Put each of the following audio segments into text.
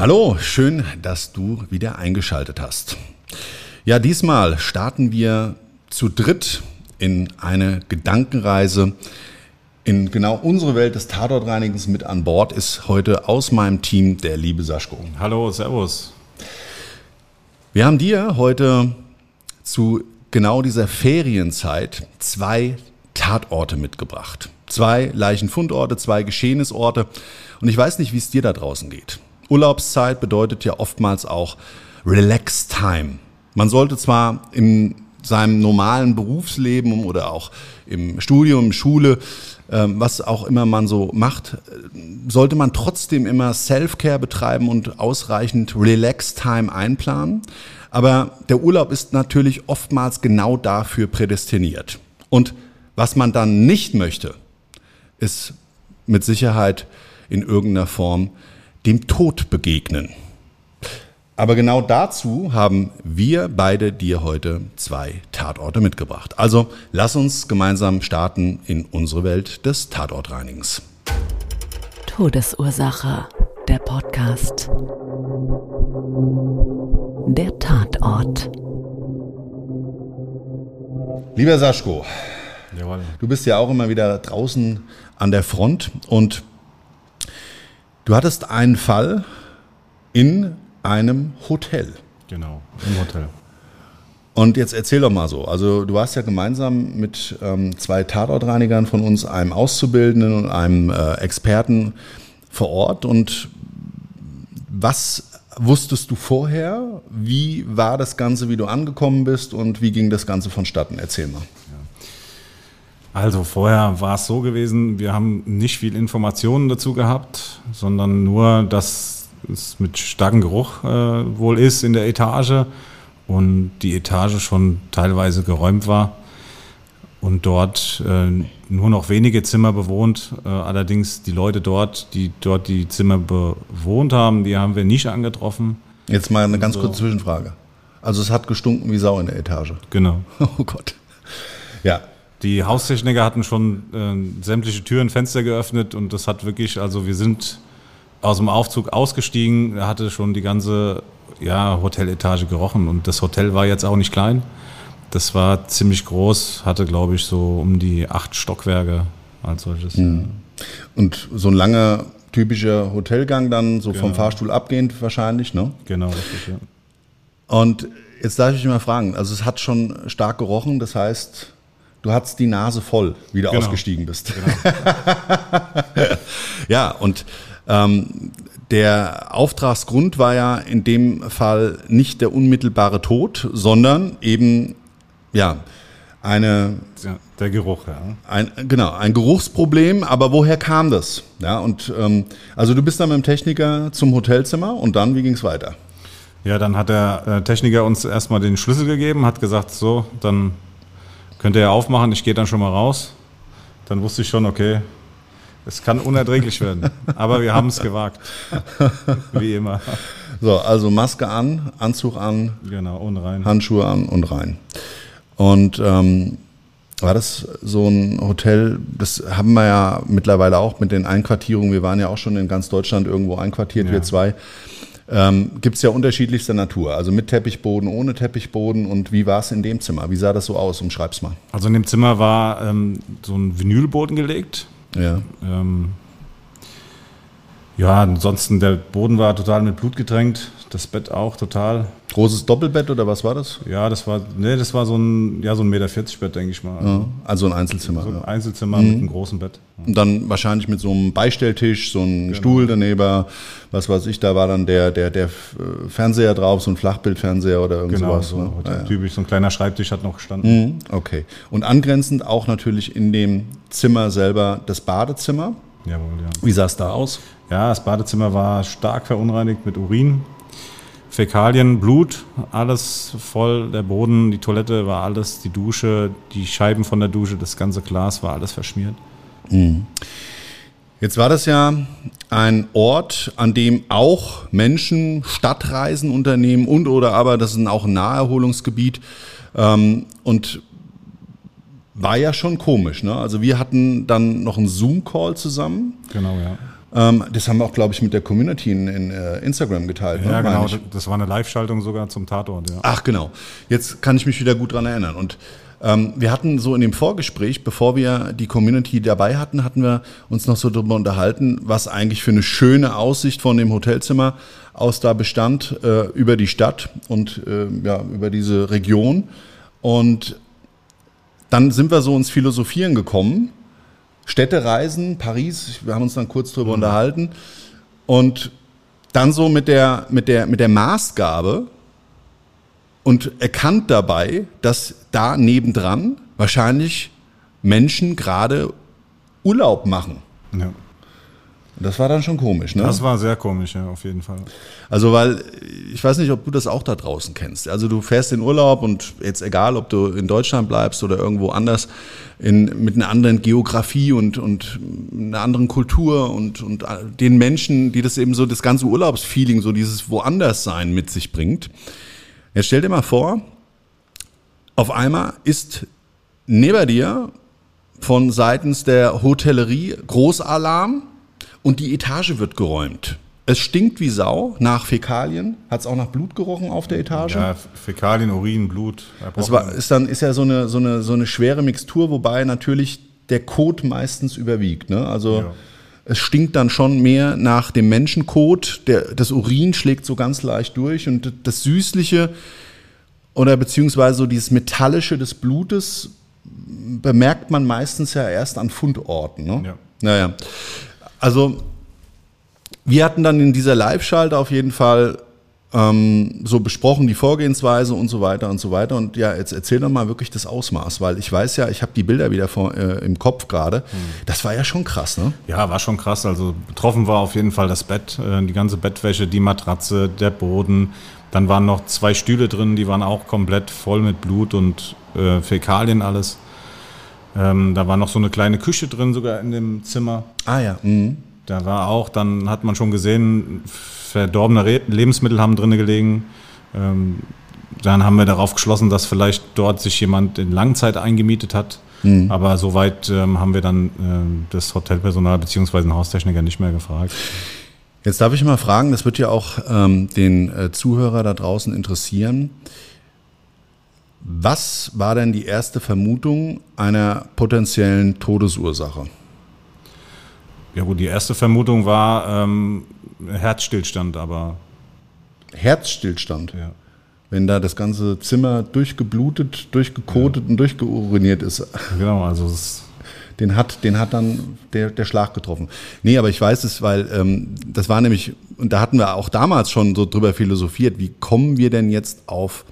Hallo, schön, dass du wieder eingeschaltet hast. Ja, diesmal starten wir zu dritt in eine Gedankenreise in genau unsere Welt des Tatortreinigens mit an Bord ist heute aus meinem Team der liebe Saschko. Hallo, Servus. Wir haben dir heute zu genau dieser Ferienzeit zwei Tatorte mitgebracht. Zwei Leichenfundorte, zwei Geschehnisorte. Und ich weiß nicht, wie es dir da draußen geht. Urlaubszeit bedeutet ja oftmals auch Relax Time. Man sollte zwar in seinem normalen Berufsleben oder auch im Studium, Schule, ähm, was auch immer man so macht, sollte man trotzdem immer Self-Care betreiben und ausreichend Relax-Time einplanen. Aber der Urlaub ist natürlich oftmals genau dafür prädestiniert. Und was man dann nicht möchte, ist mit Sicherheit in irgendeiner Form dem Tod begegnen. Aber genau dazu haben wir beide dir heute zwei Tatorte mitgebracht. Also lass uns gemeinsam starten in unsere Welt des Tatortreinigens. Todesursache. Der Podcast. Der Tatort. Lieber Saschko, Jawohl. du bist ja auch immer wieder draußen an der Front und du hattest einen Fall in einem Hotel. Genau, im Hotel. Und jetzt erzähl doch mal so. Also du warst ja gemeinsam mit ähm, zwei Tatortreinigern von uns, einem Auszubildenden und einem äh, Experten vor Ort. Und was wusstest du vorher? Wie war das Ganze, wie du angekommen bist und wie ging das Ganze vonstatten? Erzähl mal. Also vorher war es so gewesen, wir haben nicht viel Informationen dazu gehabt, sondern nur, dass es mit starkem Geruch äh, wohl ist in der Etage und die Etage schon teilweise geräumt war und dort äh, nur noch wenige Zimmer bewohnt. Äh, allerdings die Leute dort, die dort die Zimmer bewohnt haben, die haben wir nicht angetroffen. Jetzt mal eine ganz So. kurze Zwischenfrage. Also es hat gestunken wie Sau in der Etage. Genau. Oh Gott. Ja. Die Haustechniker hatten schon äh, sämtliche Türen, Fenster geöffnet und das hat wirklich, also wir sind aus dem Aufzug ausgestiegen, hatte schon die ganze ja, Hoteletage gerochen und das Hotel war jetzt auch nicht klein. Das war ziemlich groß, hatte glaube ich so um die acht Stockwerke als solches. Und so ein langer typischer Hotelgang dann, so vom Genau. Fahrstuhl abgehend wahrscheinlich, ne? Genau, richtig. Ja. Und jetzt darf ich dich mal fragen, also es hat schon stark gerochen, das heißt, du hattest die Nase voll, wie du Genau. ausgestiegen bist. ja, und ähm, der Auftragsgrund war ja in dem Fall nicht der unmittelbare Tod, sondern eben, ja, eine Ja, der Geruch, ja. ein, genau, ein Geruchsproblem, aber woher kam das? Ja, und ähm, also du bist dann mit dem Techniker zum Hotelzimmer und dann, wie ging es weiter? Ja, dann hat der äh, Techniker uns erstmal den Schlüssel gegeben, hat gesagt, so, dann könnt ihr ja aufmachen, ich gehe dann schon mal raus. Dann wusste ich schon, okay, es kann unerträglich werden. Aber wir haben es gewagt. Wie immer. So, also Maske an, Anzug an, Genau, ohne rein. Handschuhe an und rein. Und ähm, war das so ein Hotel, das haben wir ja mittlerweile auch mit den Einquartierungen, wir waren ja auch schon in ganz Deutschland irgendwo einquartiert, Ja. wir zwei. Ähm, gibt es ja unterschiedlichster Natur. Also mit Teppichboden, ohne Teppichboden. Und wie war es in dem Zimmer? Wie sah das so aus? Umschreib's mal. Also in dem Zimmer war ähm, so ein Vinylboden gelegt. Ja. Ähm, ja, ansonsten der Boden war total mit Blut getränkt, das Bett auch total. Großes Doppelbett oder was war das? Ja, das war, nee, das war so ein, ja, so ein Meter 40 Bett, denke ich mal. Also, Ja, also ein Einzelzimmer. so ein ja. Einzelzimmer mit einem großen Bett. Und dann wahrscheinlich mit so einem Beistelltisch, so einem Stuhl daneben, was weiß ich, da war dann der, der, der äh, Fernseher drauf, so ein Flachbildfernseher oder irgend Genau, sowas. so ne? Ja, ja. typisch, so ein kleiner Schreibtisch hat noch gestanden. Mhm, Okay. Und angrenzend auch natürlich in dem Zimmer selber das Badezimmer. Jawohl, ja. Wie sah es da aus? Ja, das Badezimmer war stark verunreinigt mit Urin, Fäkalien, Blut, alles voll, der Boden, die Toilette war alles, die Dusche, die Scheiben von der Dusche, das ganze Glas war alles verschmiert. Jetzt war das ja ein Ort, an dem auch Menschen Stadtreisen unternehmen und oder aber das ist auch ein Naherholungsgebiet ähm, und war ja schon komisch. Ne? Also wir hatten dann noch einen Zoom-Call zusammen. Genau, ja. Ähm, das haben wir auch, glaube ich, mit der Community in, in äh, Instagram geteilt. ne, Ja, meine genau, das war eine Live-Schaltung sogar zum Tatort, ja. Ach genau. Jetzt kann ich mich wieder gut dran erinnern. Und ähm, wir hatten so in dem Vorgespräch, bevor wir die Community dabei hatten, hatten wir uns noch so darüber unterhalten, was eigentlich für eine schöne Aussicht von dem Hotelzimmer aus da bestand äh, über die Stadt und äh, ja, über diese Region. Und dann sind wir so ins Philosophieren gekommen. Städtereisen, Paris, wir haben uns dann kurz drüber unterhalten. Und dann so mit der, mit der, mit der Maßgabe und erkannt dabei, dass da nebendran wahrscheinlich Menschen gerade Urlaub machen. ja. Das war dann schon komisch, ne? Das war sehr komisch, ja, auf jeden Fall. Also, weil ich weiß nicht, ob du das auch da draußen kennst. Also, du fährst in Urlaub und jetzt egal, ob du in Deutschland bleibst oder irgendwo anders, in, mit einer anderen Geografie und, und einer anderen Kultur und, und den Menschen, die das eben so, das ganze Urlaubsfeeling, so dieses Woanders-Sein mit sich bringt. Jetzt stell dir mal vor, auf einmal ist neben dir von seitens der Hotellerie Großalarm und die Etage wird geräumt. Es stinkt wie Sau nach Fäkalien. Hat es auch nach Blut gerochen auf der Etage? Ja, Fäkalien, Urin, Blut. Das war, ist dann ist ja so eine, so, eine, so eine schwere Mixtur, wobei natürlich der Kot meistens überwiegt. Ne? Also Ja. es stinkt dann schon mehr nach dem Menschenkot. Der, das Urin schlägt so ganz leicht durch und das Süßliche oder beziehungsweise so dieses Metallische des Blutes bemerkt man meistens ja erst an Fundorten. Ne? Ja. Naja. Also wir hatten dann in dieser Live-Schalte auf jeden Fall ähm, so besprochen, die Vorgehensweise und so weiter und so weiter. Und ja, jetzt erzähl doch mal wirklich das Ausmaß, weil ich weiß ja, ich habe die Bilder wieder vor, äh, im Kopf gerade. Das war ja schon krass, ne? Ja, war schon krass. Also betroffen war auf jeden Fall das Bett, äh, die ganze Bettwäsche, die Matratze, der Boden. Dann waren noch zwei Stühle drin, die waren auch komplett voll mit Blut und äh, Fäkalien alles. Ähm, da war noch so eine kleine Küche drin, sogar in dem Zimmer. Ah ja. Mhm. Da war auch, dann hat man schon gesehen, verdorbene Re Lebensmittel haben drin gelegen. Ähm, dann haben wir darauf geschlossen, dass vielleicht dort sich jemand in Langzeit eingemietet hat. Aber soweit ähm, haben wir dann ähm, das Hotelpersonal bzw. den Haustechniker nicht mehr gefragt. Jetzt darf ich mal fragen, das wird ja auch ähm, den äh, Zuhörer da draußen interessieren. Was war denn die erste Vermutung einer potenziellen Todesursache? Ja gut, die erste Vermutung war ähm, Herzstillstand, aber Herzstillstand. ja. Wenn da das ganze Zimmer durchgeblutet, durchgekotet und durchgeuriniert ist. Genau, also es, Den hat, den hat dann der, der Schlag getroffen. Nee, aber ich weiß es, weil ähm, das war nämlich, und da hatten wir auch damals schon so drüber philosophiert, wie kommen wir denn jetzt auf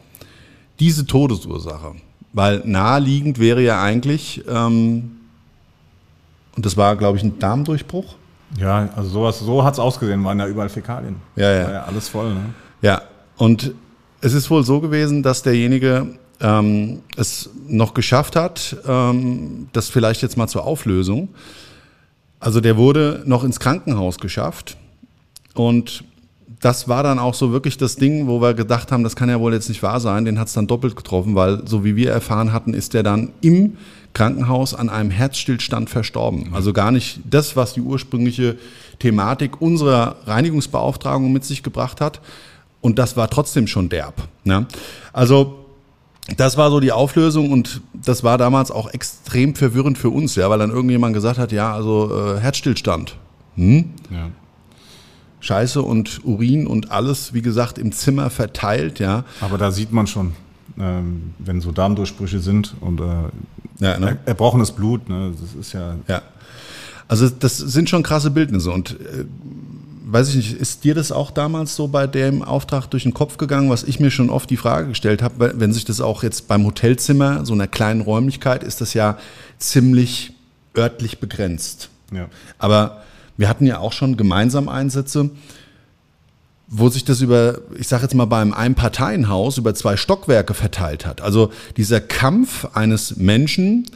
diese Todesursache? Weil naheliegend wäre ja eigentlich, ähm, und das war, glaube ich, ein Darmdurchbruch. ja, also sowas, so hat es ausgesehen, waren ja überall Fäkalien. Ja, ja. War ja alles voll, ne? Ja, und es ist wohl so gewesen, dass derjenige ähm, es noch geschafft hat, ähm, das vielleicht jetzt mal zur Auflösung. Also der wurde noch ins Krankenhaus geschafft und das war dann auch so wirklich das Ding, wo wir gedacht haben, das kann ja wohl jetzt nicht wahr sein. Den hat es dann doppelt getroffen, weil so wie wir erfahren hatten, ist der dann im Krankenhaus an einem Herzstillstand verstorben. Also gar nicht das, was die ursprüngliche Thematik unserer Reinigungsbeauftragung mit sich gebracht hat. Und das war trotzdem schon derb. Ne? Also das war so die Auflösung und das war damals auch extrem verwirrend für uns, ja, weil dann irgendjemand gesagt hat, ja, also äh, Herzstillstand. Hm? Ja. Scheiße und Urin und alles, wie gesagt, im Zimmer verteilt, ja. Aber da sieht man schon, ähm, wenn so Darmdurchbrüche sind und äh, Ja, ne? er, erbrochenes Blut, ne, das ist ja, Ja. Also das sind schon krasse Bildnisse und äh, weiß ich nicht, ist dir das auch damals so bei dem Auftrag durch den Kopf gegangen, was ich mir schon oft die Frage gestellt habe, wenn sich das auch jetzt beim Hotelzimmer, so einer kleinen Räumlichkeit, ist das ja ziemlich örtlich begrenzt. ja. Aber wir hatten ja auch schon gemeinsam Einsätze, wo sich das über, ich sage jetzt mal beim Einparteienhaus über zwei Stockwerke verteilt hat. Also dieser Kampf eines Menschen,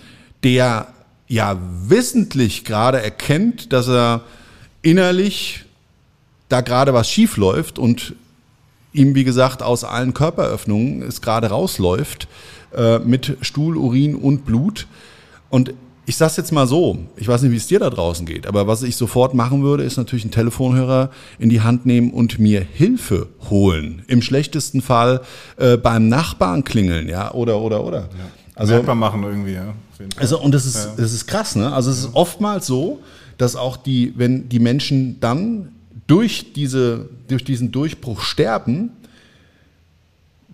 der ja wissentlich gerade erkennt, dass er innerlich da gerade was schief läuft und ihm, wie gesagt, aus allen Körperöffnungen es gerade rausläuft äh, mit Stuhl, Urin und Blut. Und ich sag's jetzt mal so, ich weiß nicht, wie es dir da draußen geht, aber was ich sofort machen würde, ist natürlich einen Telefonhörer in die Hand nehmen und mir Hilfe holen. Im schlechtesten Fall äh, beim Nachbarn klingeln, ja, oder, oder, oder. Also Merkbar machen irgendwie, ja. auf jeden Fall. Also, und das ist, das ist krass, ne? Also, es ist oftmals so, dass auch die, wenn die Menschen dann durch, diese, durch diesen Durchbruch sterben,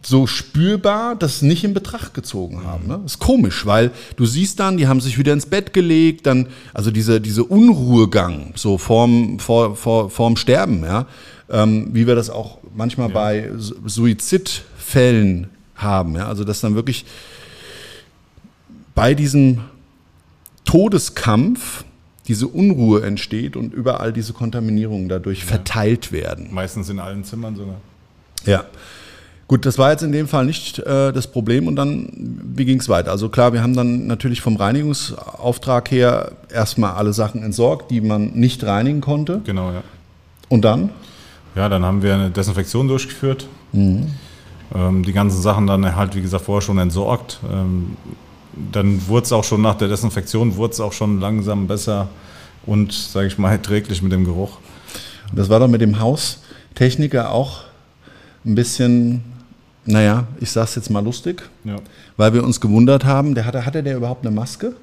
so spürbar das nicht in Betracht gezogen haben. Ne? ist komisch, weil du siehst dann, die haben sich wieder ins Bett gelegt, dann, also diese, diese Unruhegang, so vorm, vor, vor, vorm Sterben, ja, ähm, wie wir das auch manchmal bei Su- Suizidfällen haben, ja, also dass dann wirklich bei diesem Todeskampf diese Unruhe entsteht und überall diese Kontaminierungen dadurch verteilt werden. Meistens in allen Zimmern sogar. Ja. Gut, das war jetzt in dem Fall nicht äh, das Problem und dann, wie ging es weiter? Also klar, wir haben dann natürlich vom Reinigungsauftrag her erstmal alle Sachen entsorgt, die man nicht reinigen konnte. Genau, ja. Und dann? Ja, dann haben wir eine Desinfektion durchgeführt. Mhm. Ähm, die ganzen Sachen dann halt, wie gesagt, vorher schon entsorgt. Ähm, dann wurde es auch schon nach der Desinfektion, wurde es auch schon langsam besser und, sage ich mal, erträglich mit dem Geruch. Das war doch mit dem Haustechniker auch ein bisschen, naja, ich sag's jetzt mal lustig, Ja. weil wir uns gewundert haben, der hatte, hatte der überhaupt eine Maske?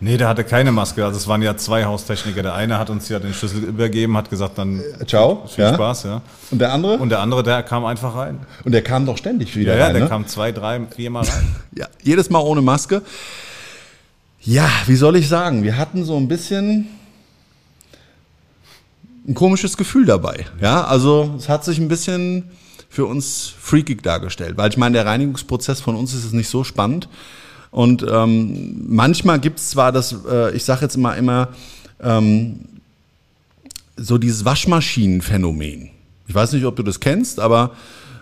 Nee, der hatte keine Maske. Also es waren ja zwei Haustechniker. Der eine hat uns ja den Schlüssel übergeben, hat gesagt, dann Ciao. viel ja. Spaß, ja. Und der andere? Und der andere, der kam einfach rein. Und der kam doch ständig wieder Ja, ja, rein, der ne? kam zwei, drei, viermal rein. Ja, jedes Mal ohne Maske. Ja, wie soll ich sagen? Wir hatten so ein bisschen ein komisches Gefühl dabei. Ja, also es hat sich ein bisschen für uns freakig dargestellt, weil ich meine, der Reinigungsprozess von uns ist es nicht so spannend. Und ähm, manchmal gibt es zwar das, äh, ich sage jetzt immer immer, ähm, so dieses Waschmaschinenphänomen. Ich weiß nicht, ob du das kennst, aber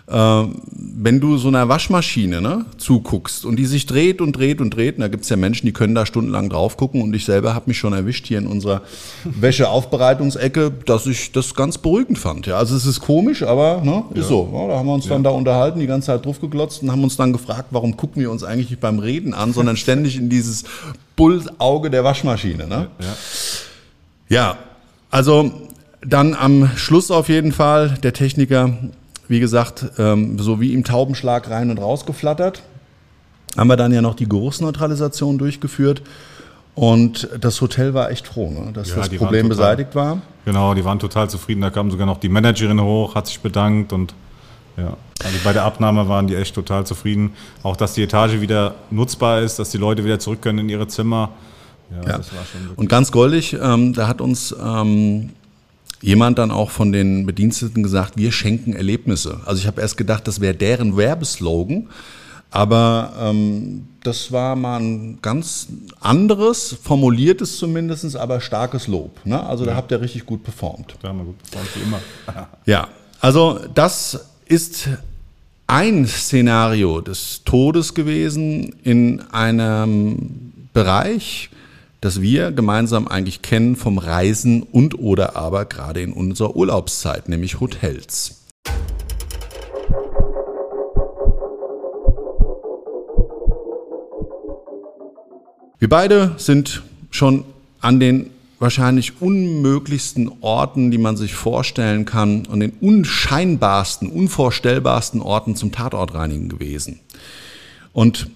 wenn du so einer Waschmaschine ne, zuguckst und die sich dreht und dreht und dreht, und da gibt es ja Menschen, die können da stundenlang drauf gucken und ich selber habe mich schon erwischt hier in unserer Wäscheaufbereitungsecke, dass ich das ganz beruhigend fand. Ja, also es ist komisch, aber ne, ist so. Ja, da haben wir uns dann da unterhalten, die ganze Zeit drauf geglotzt und haben uns dann gefragt, warum gucken wir uns eigentlich nicht beim Reden an, sondern ständig in dieses Bullauge der Waschmaschine. Ne? Ja. Ja, also dann am Schluss auf jeden Fall der Techniker, wie gesagt, ähm, so wie im Taubenschlag rein und raus geflattert. Haben wir dann ja noch die Geruchsneutralisation durchgeführt. Und das Hotel war echt froh, ne, dass Ja, das Problem total- beseitigt war. Genau, die waren total zufrieden. Da kam sogar noch die Managerin hoch, hat sich bedankt und ja, also bei der Abnahme waren die echt total zufrieden. Auch, dass die Etage wieder nutzbar ist, dass die Leute wieder zurück können in ihre Zimmer. Ja, Ja. das war schon wirklich. Und ganz goldig, ähm, da hat uns ähm, jemand dann auch von den Bediensteten gesagt, wir schenken Erlebnisse. Also ich habe erst gedacht, das wäre deren Werbeslogan, aber ähm, das war mal ein ganz anderes, formuliertes zumindest, aber starkes Lob. Ne? Also da habt ihr richtig gut performt. Da haben wir gut performt, wie immer. Ja, also das ist ein Szenario des Todes gewesen in einem Bereich, das wir gemeinsam eigentlich kennen vom Reisen und oder aber gerade in unserer Urlaubszeit, nämlich Hotels. Wir beide sind schon an den wahrscheinlich unmöglichsten Orten, die man sich vorstellen kann und den unscheinbarsten, unvorstellbarsten Orten zum Tatortreinigen gewesen. Und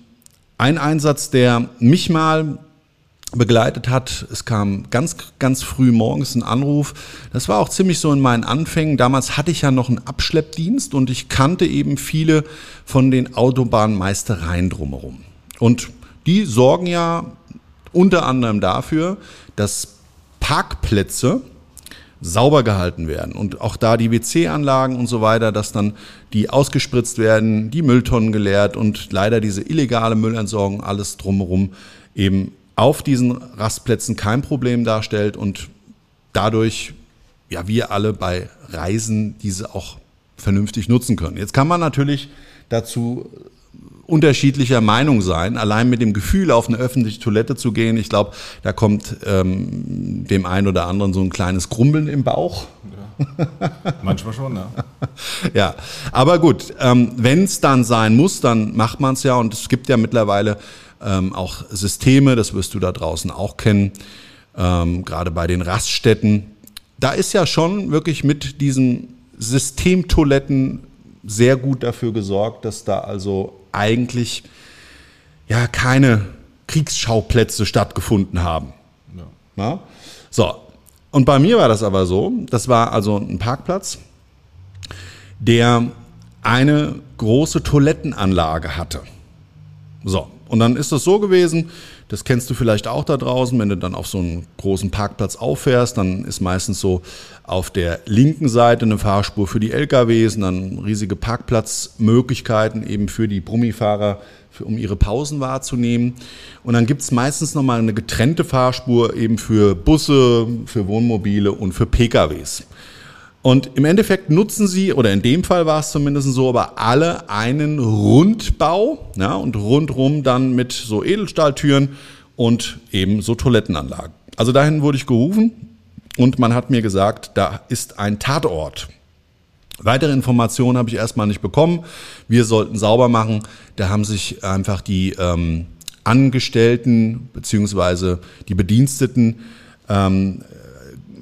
ein Einsatz, der mich mal begleitet hat. Es kam ganz, ganz früh morgens ein Anruf. Das war auch ziemlich so in meinen Anfängen. Damals hatte ich ja noch einen Abschleppdienst und ich kannte eben viele von den Autobahnmeistereien drumherum. Und die sorgen ja unter anderem dafür, dass Parkplätze sauber gehalten werden und auch da die WC-Anlagen und so weiter, dass dann die ausgespritzt werden, die Mülltonnen geleert und leider diese illegale Müllentsorgung alles drumherum eben auf diesen Rastplätzen kein Problem darstellt und dadurch ja wir alle bei Reisen diese auch vernünftig nutzen können. Jetzt kann man natürlich dazu unterschiedlicher Meinung sein. Allein mit dem Gefühl, auf eine öffentliche Toilette zu gehen, ich glaube, da kommt ähm, dem einen oder anderen so ein kleines Grumbeln im Bauch. Ja. Manchmal schon, ja. ja, aber gut, ähm, wenn es dann sein muss, dann macht man es ja und es gibt ja mittlerweile ähm, auch Systeme, das wirst du da draußen auch kennen, ähm, gerade bei den Raststätten. Da ist ja schon wirklich mit diesen Systemtoiletten sehr gut dafür gesorgt, dass da also eigentlich ja keine Kriegsschauplätze stattgefunden haben. Ja. So, und bei mir war das aber so, das war also ein Parkplatz, der eine große Toilettenanlage hatte. So, und dann ist das so gewesen, das kennst du vielleicht auch da draußen, wenn du dann auf so einen großen Parkplatz auffährst, dann ist meistens so auf der linken Seite eine Fahrspur für die LKWs und dann riesige Parkplatzmöglichkeiten eben für die Brummifahrer, für, um ihre Pausen wahrzunehmen. Und dann gibt's meistens nochmal eine getrennte Fahrspur eben für Busse, für Wohnmobile und für PKWs. Und im Endeffekt nutzen sie, oder in dem Fall war es zumindest so, aber alle einen Rundbau ja, und rundrum dann mit so Edelstahltüren und eben so Toilettenanlagen. Also dahin wurde ich gerufen und man hat mir gesagt, da ist ein Tatort. Weitere Informationen habe ich erstmal nicht bekommen. Wir sollten sauber machen. Da haben sich einfach die ähm, Angestellten beziehungsweise die Bediensteten ähm,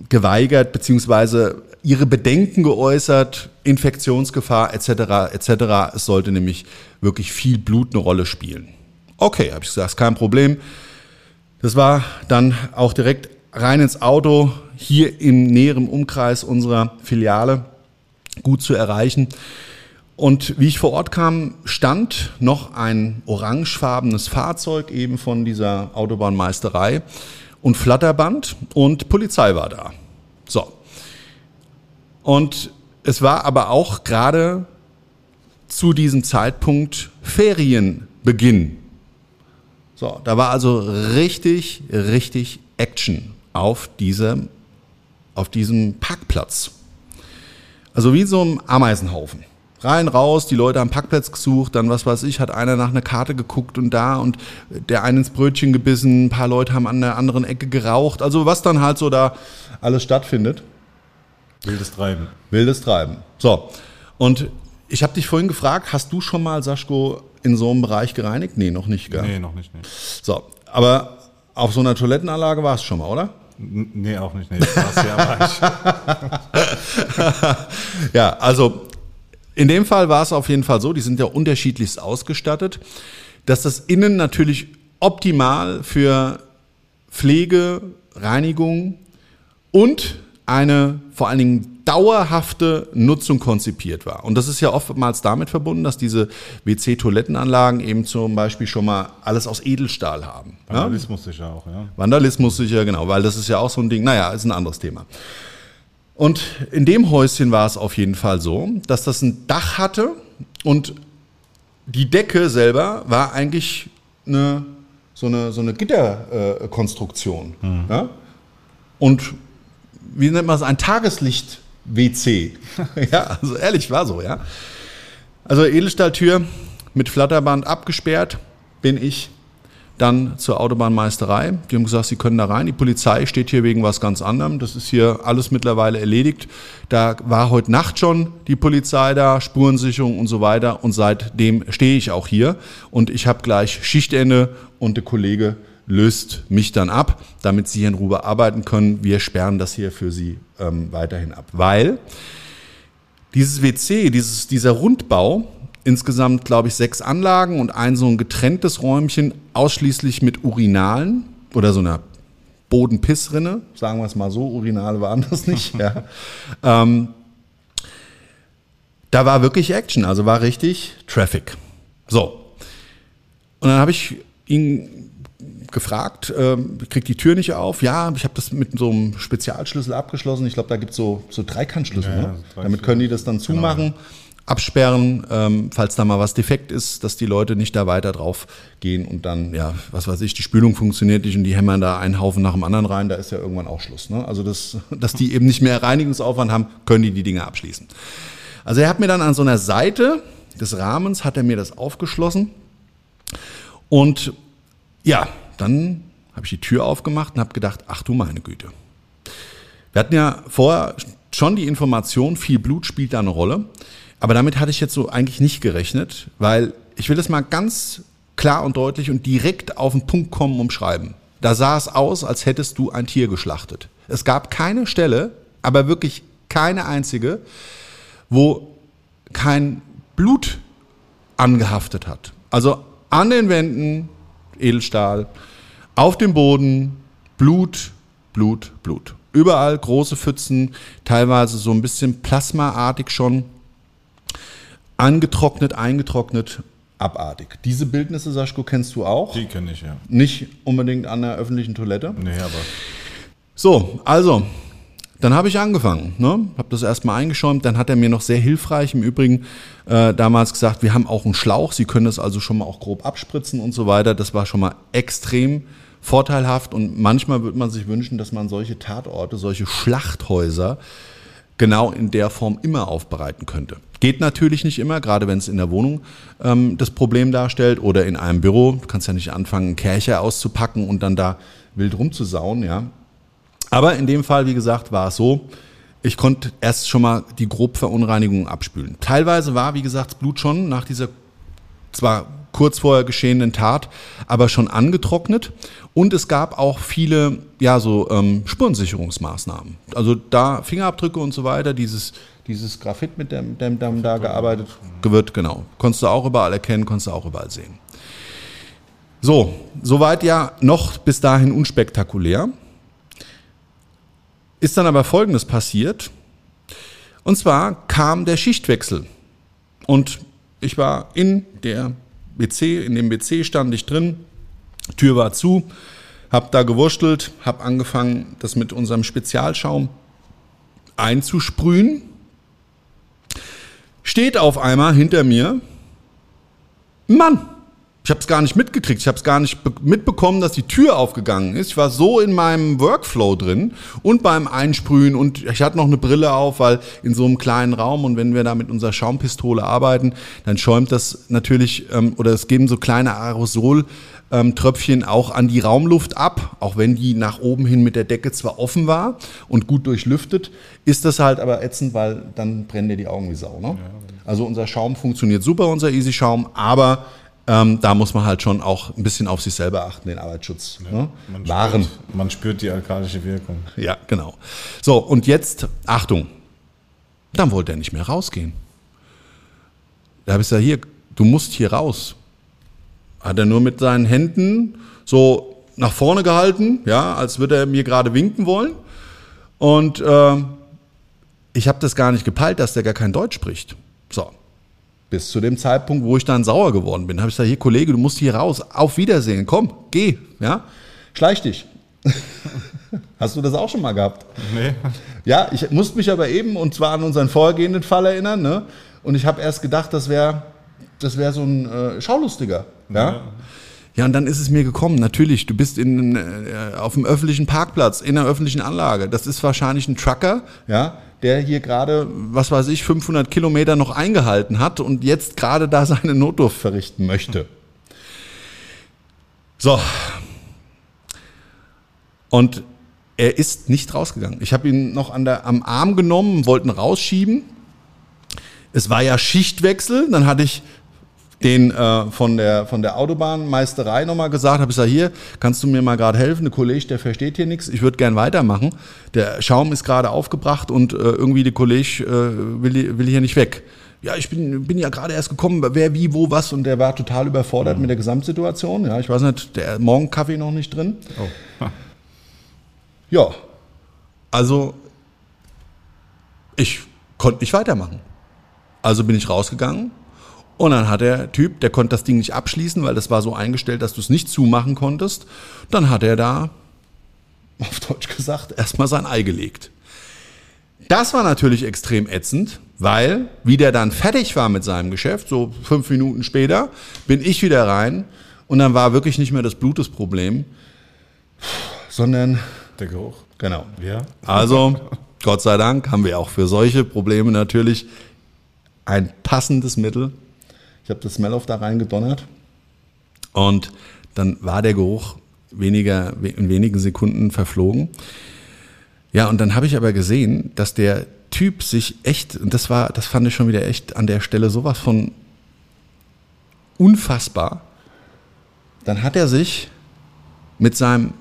geweigert, beziehungsweise ihre Bedenken geäußert, Infektionsgefahr etc. etc. Es sollte nämlich wirklich viel Blut eine Rolle spielen. Okay, habe ich gesagt, kein Problem. Das war dann auch direkt rein ins Auto, hier im näheren Umkreis unserer Filiale, gut zu erreichen. Und wie ich vor Ort kam, stand noch ein orangefarbenes Fahrzeug eben von dieser Autobahnmeisterei und Flatterband und Polizei war da. So, und es war aber auch gerade zu diesem Zeitpunkt Ferienbeginn. So, da war also richtig, richtig Action auf diesem, auf diesem Parkplatz. Also wie so ein Ameisenhaufen. Rein, raus, die Leute haben Parkplatz gesucht, dann was weiß ich, hat einer nach einer Karte geguckt und da und der eine ins Brötchen gebissen, ein paar Leute haben an der anderen Ecke geraucht. Also was dann halt so da alles stattfindet. Wildes Treiben. Wildes Treiben. So, und ich habe dich vorhin gefragt, hast du schon mal, Saschko, in so einem Bereich gereinigt? Nee, noch nicht, gell? Nee, noch nicht. Nee. So, aber auf so einer Toilettenanlage war es schon mal, oder? Nee, auch nicht. Nee, das war sehr weich. ja, also in dem Fall war es auf jeden Fall so, die sind ja unterschiedlichst ausgestattet, dass das innen natürlich optimal für Pflege, Reinigung und eine vor allen Dingen dauerhafte Nutzung konzipiert war. Und das ist ja oftmals damit verbunden, dass diese WC-Toilettenanlagen eben zum Beispiel schon mal alles aus Edelstahl haben. Vandalismus ja? sicher auch, ja. Vandalismus sicher, genau, weil das ist ja auch so ein Ding, naja, ist ein anderes Thema. Und in dem Häuschen war es auf jeden Fall so, dass das ein Dach hatte und die Decke selber war eigentlich eine, so eine, so eine Gitterkonstruktion. Äh, mhm. ja? Und wie nennt man es, ein Tageslicht-WC. ja, also ehrlich, war so, ja. Also Edelstahltür mit Flatterband abgesperrt bin ich dann zur Autobahnmeisterei. Die haben gesagt, sie können da rein. Die Polizei steht hier wegen was ganz anderem. Das ist hier alles mittlerweile erledigt. Da war heute Nacht schon die Polizei da, Spurensicherung und so weiter. Und seitdem stehe ich auch hier. Und ich habe gleich Schichtende und der Kollege löst mich dann ab, damit Sie hier in Ruhe arbeiten können. Wir sperren das hier für Sie ähm, weiterhin ab. Weil dieses WC, dieses, dieser Rundbau, insgesamt, glaube ich, sechs Anlagen und ein so ein getrenntes Räumchen, ausschließlich mit Urinalen oder so einer Bodenpissrinne, sagen wir es mal so, Urinale waren das nicht. ja. ähm, da war wirklich Action, also war richtig Traffic. So. Und dann habe ich ihn gefragt, äh, kriegt die Tür nicht auf. Ja, ich habe das mit so einem Spezialschlüssel abgeschlossen. Ich glaube, da gibt es so, so Dreikantschlüssel. Ja, ne? drei, Damit können die das dann zumachen, absperren, ähm, falls da mal was defekt ist, dass die Leute nicht da weiter drauf gehen und dann, ja, was weiß ich, die Spülung funktioniert nicht und die hämmern da einen Haufen nach dem anderen rein, da ist ja irgendwann auch Schluss. Ne? Also, das, dass die eben nicht mehr Reinigungsaufwand haben, können die die Dinge abschließen. Also er hat mir dann an so einer Seite des Rahmens, hat er mir das aufgeschlossen und ja, dann habe ich die Tür aufgemacht und habe gedacht, ach du meine Güte. Wir hatten ja vorher schon die Information, viel Blut spielt da eine Rolle. Aber damit hatte ich jetzt so eigentlich nicht gerechnet, weil ich will das mal ganz klar und deutlich und direkt auf den Punkt kommen umschreiben. Da sah es aus, als hättest du ein Tier geschlachtet. Es gab keine Stelle, aber wirklich keine einzige, wo kein Blut angehaftet hat. Also an den Wänden Edelstahl, auf dem Boden Blut, Blut, Blut. Überall große Pfützen, teilweise so ein bisschen plasmaartig schon, angetrocknet, eingetrocknet, abartig. Diese Bildnisse, Saschko, kennst du auch? Die kenne ich, ja. Nicht unbedingt an der öffentlichen Toilette. Nee, aber So, also, dann habe ich angefangen, ne? habe das erstmal eingeschäumt. Dann hat er mir noch sehr hilfreich im Übrigen äh, damals gesagt, wir haben auch einen Schlauch, Sie können das also schon mal auch grob abspritzen und so weiter. Das war schon mal extrem vorteilhaft und manchmal würde man sich wünschen, dass man solche Tatorte, solche Schlachthäuser genau in der Form immer aufbereiten könnte. Geht natürlich nicht immer, gerade wenn es in der Wohnung ähm, das Problem darstellt oder in einem Büro. Du kannst ja nicht anfangen, einen Kercher auszupacken und dann da wild rumzusauen, ja. Aber in dem Fall, wie gesagt, war es so, ich konnte erst schon mal die Grobverunreinigung abspülen. Teilweise war, wie gesagt, das Blut schon nach dieser zwar kurz vorher geschehenen Tat, aber schon angetrocknet. Und es gab auch viele, ja, so ähm, Spurensicherungsmaßnahmen. Also da Fingerabdrücke und so weiter, dieses, dieses Graphit, mit dem, dem, dem da gearbeitet wird, genau. Konntest du auch überall erkennen, konntest du auch überall sehen. So, soweit ja noch bis dahin unspektakulär. Ist dann aber Folgendes passiert. Und zwar kam der Schichtwechsel. Und ich war in der WC, in dem WC stand ich drin, Tür war zu, hab da gewurstelt, hab angefangen, das mit unserem Spezialschaum einzusprühen. Steht auf einmal hinter mir ein Mann. Ich habe es gar nicht mitgekriegt. Ich habe es gar nicht be- mitbekommen, dass die Tür aufgegangen ist. Ich war so in meinem Workflow drin und beim Einsprühen und ich hatte noch eine Brille auf, weil in so einem kleinen Raum und wenn wir da mit unserer Schaumpistole arbeiten, dann schäumt das natürlich ähm, oder es geben so kleine Aerosol. Ähm, Tröpfchen auch an die Raumluft ab, auch wenn die nach oben hin mit der Decke zwar offen war und gut durchlüftet, ist das halt aber ätzend, weil dann brennen dir die Augen wie Sau. Ne? Also unser Schaum funktioniert super, unser Easy Schaum, aber ähm, da muss man halt schon auch ein bisschen auf sich selber achten, den Arbeitsschutz ne? man wahren. Spürt, man spürt die alkalische Wirkung. Ja, genau. So, und jetzt, Achtung, dann wollte er nicht mehr rausgehen. Da habe ich gesagt, hier, du musst hier raus. Hat er nur mit seinen Händen so nach vorne gehalten, ja, als würde er mir gerade winken wollen. Und äh, ich habe das gar nicht gepeilt, dass der gar kein Deutsch spricht. So. Bis zu dem Zeitpunkt, wo ich dann sauer geworden bin, habe ich gesagt, hier Kollege, du musst hier raus. Auf Wiedersehen, komm, geh, ja. Schleich dich. Hast du das auch schon mal gehabt? Nee. Ja, ich musste mich aber eben, und zwar an unseren vorhergehenden Fall erinnern, ne? Und ich habe erst gedacht, das wäre das wär so ein äh, Schaulustiger. Ja? ja, und dann ist es mir gekommen. Natürlich, du bist in, äh, auf dem öffentlichen Parkplatz, in einer öffentlichen Anlage. Das ist wahrscheinlich ein Trucker, ja, der hier gerade, was weiß ich, 500 Kilometer noch eingehalten hat und jetzt gerade da seine Notdurft verrichten möchte. So. Und er ist nicht rausgegangen. Ich habe ihn noch der, am Arm genommen, wollten rausschieben. Es war ja Schichtwechsel. Dann hatte ich den äh, von, der, von der Autobahnmeisterei nochmal gesagt, habe ich gesagt, hier, kannst du mir mal gerade helfen? Ein Kollege, der versteht hier nichts, ich würde gern weitermachen. Der Schaum ist gerade aufgebracht und äh, irgendwie der Kollege äh, will, will hier nicht weg. Ja, ich bin, bin ja gerade erst gekommen, wer, wie, wo, was und der war total überfordert mhm. mit der Gesamtsituation. Ja, ich weiß nicht, der Morgenkaffee noch nicht drin. Oh. Ja, also ich konnte nicht weitermachen. Also bin ich rausgegangen und dann hat der Typ, der konnte das Ding nicht abschließen, weil das war so eingestellt, dass du es nicht zumachen konntest. Dann hat er da, auf Deutsch gesagt, erstmal sein Ei gelegt. Das war natürlich extrem ätzend, weil, wie der dann fertig war mit seinem Geschäft, so fünf Minuten später, bin ich wieder rein und dann war wirklich nicht mehr das Blut das Problem, sondern der Geruch. Genau. Ja. Also, Gott sei Dank haben wir auch für solche Probleme natürlich ein passendes Mittel. Ich habe das Smelloff da reingedonnert und dann war der Geruch weniger, in wenigen Sekunden verflogen. Ja, und dann habe ich aber gesehen, dass der Typ sich echt, und das war, das fand ich schon wieder echt an der Stelle sowas von unfassbar. Dann hat er sich mit seinem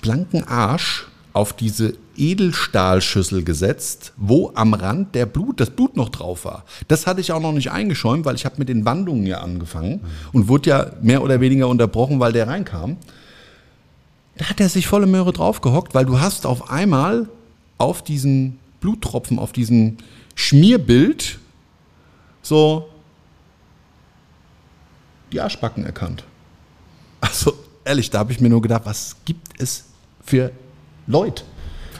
blanken Arsch auf diese Edelstahlschüssel gesetzt, wo am Rand der Blut, das Blut noch drauf war. Das hatte ich auch noch nicht eingeschäumt, weil ich habe mit den Wandungen ja angefangen und wurde ja mehr oder weniger unterbrochen, weil der reinkam. Da hat er sich volle Möhre draufgehockt, weil du hast auf einmal auf diesen Bluttropfen, auf diesem Schmierbild so die Arschbacken erkannt. Also ehrlich, da habe ich mir nur gedacht, was gibt es für Leute?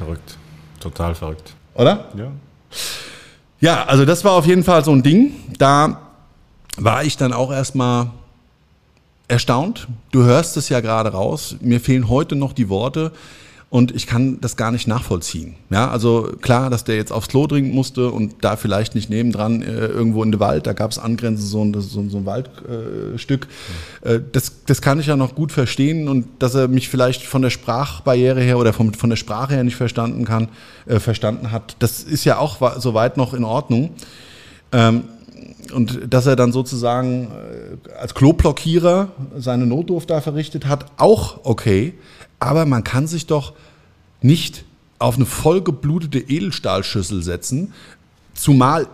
Verrückt. Total verrückt. Oder? Ja. Ja, also das war auf jeden Fall so ein Ding. Da war ich dann auch erstmal erstaunt. Du hörst es ja gerade raus. Mir fehlen heute noch die Worte. Und ich kann das gar nicht nachvollziehen. Ja, also klar, dass der jetzt aufs Klo dringen musste und da vielleicht nicht nebendran äh, irgendwo in den Wald, da gab es angrenzend so ein, so, so ein Waldstück. Äh, das, das kann ich ja noch gut verstehen und dass er mich vielleicht von der Sprachbarriere her oder vom, von der Sprache her nicht verstanden kann, äh, verstanden hat, das ist ja auch soweit noch in Ordnung. Ähm, und dass er dann sozusagen äh, als Kloblockierer seine Notdurft da verrichtet hat, auch okay. Aber man kann sich doch nicht auf eine vollgeblutete Edelstahlschüssel setzen, zumal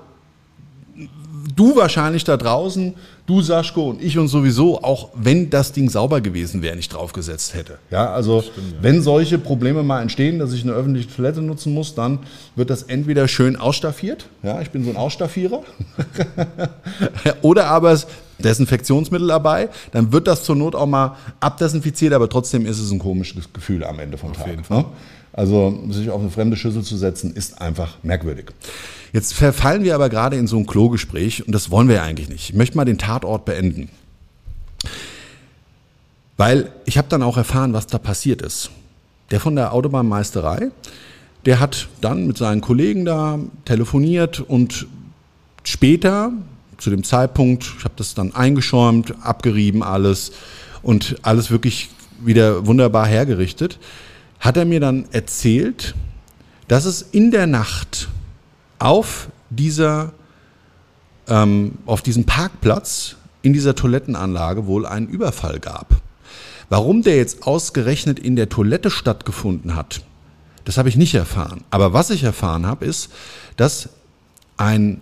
du wahrscheinlich da draußen, du Saschko und ich und sowieso, auch wenn das Ding sauber gewesen wäre, nicht draufgesetzt hätte. Ja, also stimmt, ja. wenn solche Probleme mal entstehen, dass ich eine öffentliche Toilette nutzen muss, dann wird das entweder schön ausstaffiert, ja, ich bin so ein Ausstaffierer, oder aber es Desinfektionsmittel dabei, dann wird das zur Not auch mal abdesinfiziert, aber trotzdem ist es ein komisches Gefühl am Ende vom Auf Tag. Jeden Fall. Ne? Also sich auf eine fremde Schüssel zu setzen, ist einfach merkwürdig. Jetzt verfallen wir aber gerade in so ein Klogespräch und das wollen wir ja eigentlich nicht. Ich möchte mal den Tatort beenden. Weil ich habe dann auch erfahren, was da passiert ist. Der von der Autobahnmeisterei, der hat dann mit seinen Kollegen da telefoniert und später, zu dem Zeitpunkt, ich habe das dann eingeschäumt, abgerieben alles und alles wirklich wieder wunderbar hergerichtet, hat er mir dann erzählt, dass es in der Nacht auf dieser, ähm, auf diesem Parkplatz in dieser Toilettenanlage wohl einen Überfall gab. Warum der jetzt ausgerechnet in der Toilette stattgefunden hat, das habe ich nicht erfahren. Aber was ich erfahren habe, ist, dass ein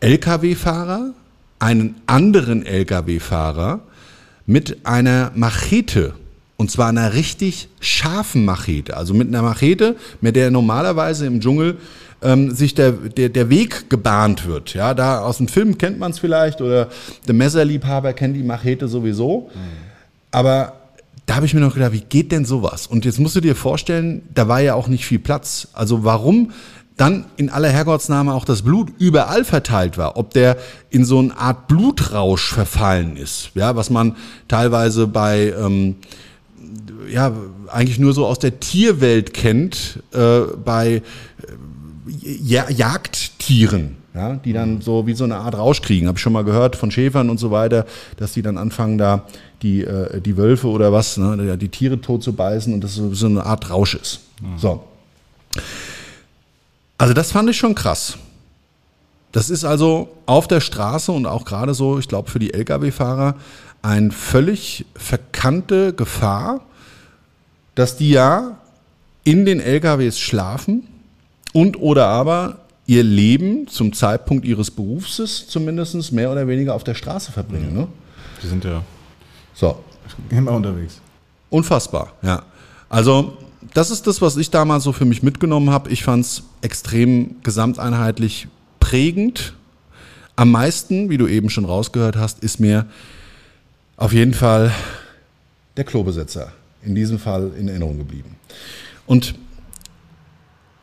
Lkw-Fahrer einen anderen Lkw-Fahrer mit einer Machete und zwar einer richtig scharfen Machete, also mit einer Machete, mit der normalerweise im Dschungel ähm, sich der, der, der Weg gebahnt wird. Ja, da aus dem Film kennt man es vielleicht oder der Messerliebhaber kennt die Machete sowieso. Mhm. Aber da habe ich mir noch gedacht, wie geht denn sowas? Und jetzt musst du dir vorstellen, da war ja auch nicht viel Platz. Also warum dann in aller Herrgottsname auch das Blut überall verteilt war, ob der in so eine Art Blutrausch verfallen ist, ja, was man teilweise bei ähm, ja eigentlich nur so aus der Tierwelt kennt, äh, bei ja Jagdtieren, ja, die dann so wie so eine Art Rausch kriegen. Habe ich schon mal gehört von Schäfern und so weiter, dass die dann anfangen, da die, äh, die Wölfe oder was, ne, die Tiere tot zu beißen und das so, so eine Art Rausch ist. Mhm. So. Also das fand ich schon krass. Das ist also auf der Straße und auch gerade so, ich glaube, für die Lkw-Fahrer eine völlig verkannte Gefahr, dass die ja in den LKWs schlafen und oder aber ihr Leben zum Zeitpunkt ihres Berufs zumindest mehr oder weniger auf der Straße verbringen. Ne? Die sind ja So, immer unterwegs. Unfassbar, ja. Also, das ist das, was ich damals so für mich mitgenommen habe. Ich fand es extrem gesamteinheitlich prägend. Am meisten, wie du eben schon rausgehört hast, ist mir auf jeden Fall der Klobesetzer in diesem Fall in Erinnerung geblieben. Und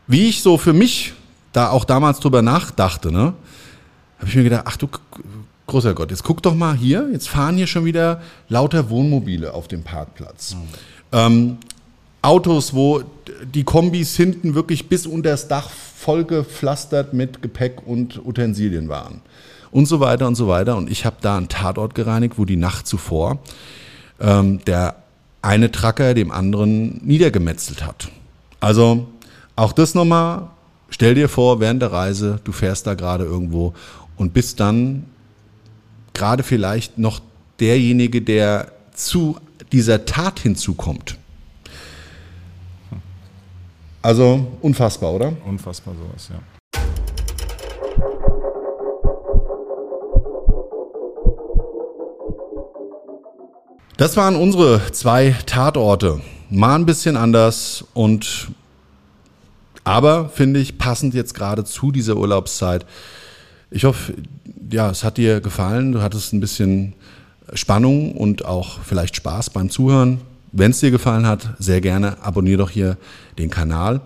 wie ich so für mich da auch damals drüber nachdachte, ne, habe ich mir gedacht, ach du großer Gott, jetzt guck doch mal hier, jetzt fahren hier schon wieder lauter Wohnmobile auf dem Parkplatz. Ähm, Autos, wo die Kombis hinten wirklich bis unter das Dach vollgepflastert mit Gepäck und Utensilien waren. Und so weiter und so weiter. Und ich habe da einen Tatort gereinigt, wo die Nacht zuvor ähm, der eine Tracker dem anderen niedergemetzelt hat. Also auch das nochmal, stell dir vor, während der Reise, du fährst da gerade irgendwo und bist dann gerade vielleicht noch derjenige, der zu dieser Tat hinzukommt. Also unfassbar, oder? Unfassbar sowas, ja. Das waren unsere zwei Tatorte. Mal ein bisschen anders und aber finde ich passend jetzt gerade zu dieser Urlaubszeit. Ich hoffe, ja, es hat dir gefallen. Du hattest ein bisschen Spannung und auch vielleicht Spaß beim Zuhören. Wenn es dir gefallen hat, sehr gerne abonniere doch hier den Kanal.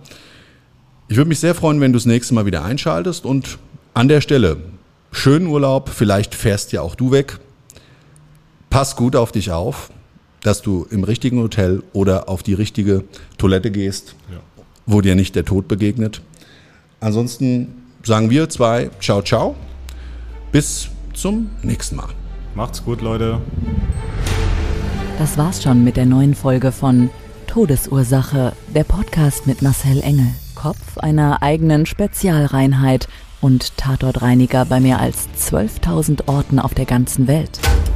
Ich würde mich sehr freuen, wenn du das nächste Mal wieder einschaltest und an der Stelle schönen Urlaub. Vielleicht fährst ja auch du weg. Pass gut auf dich auf, dass du im richtigen Hotel oder auf die richtige Toilette gehst, Ja. wo dir nicht der Tod begegnet. Ansonsten sagen wir zwei, ciao, ciao. Bis zum nächsten Mal. Macht's gut, Leute. Das war's schon mit der neuen Folge von Todesursache, der Podcast mit Marcel Engel, Kopf einer eigenen Spezialreinheit und Tatortreiniger bei mehr als 12.000 Orten auf der ganzen Welt.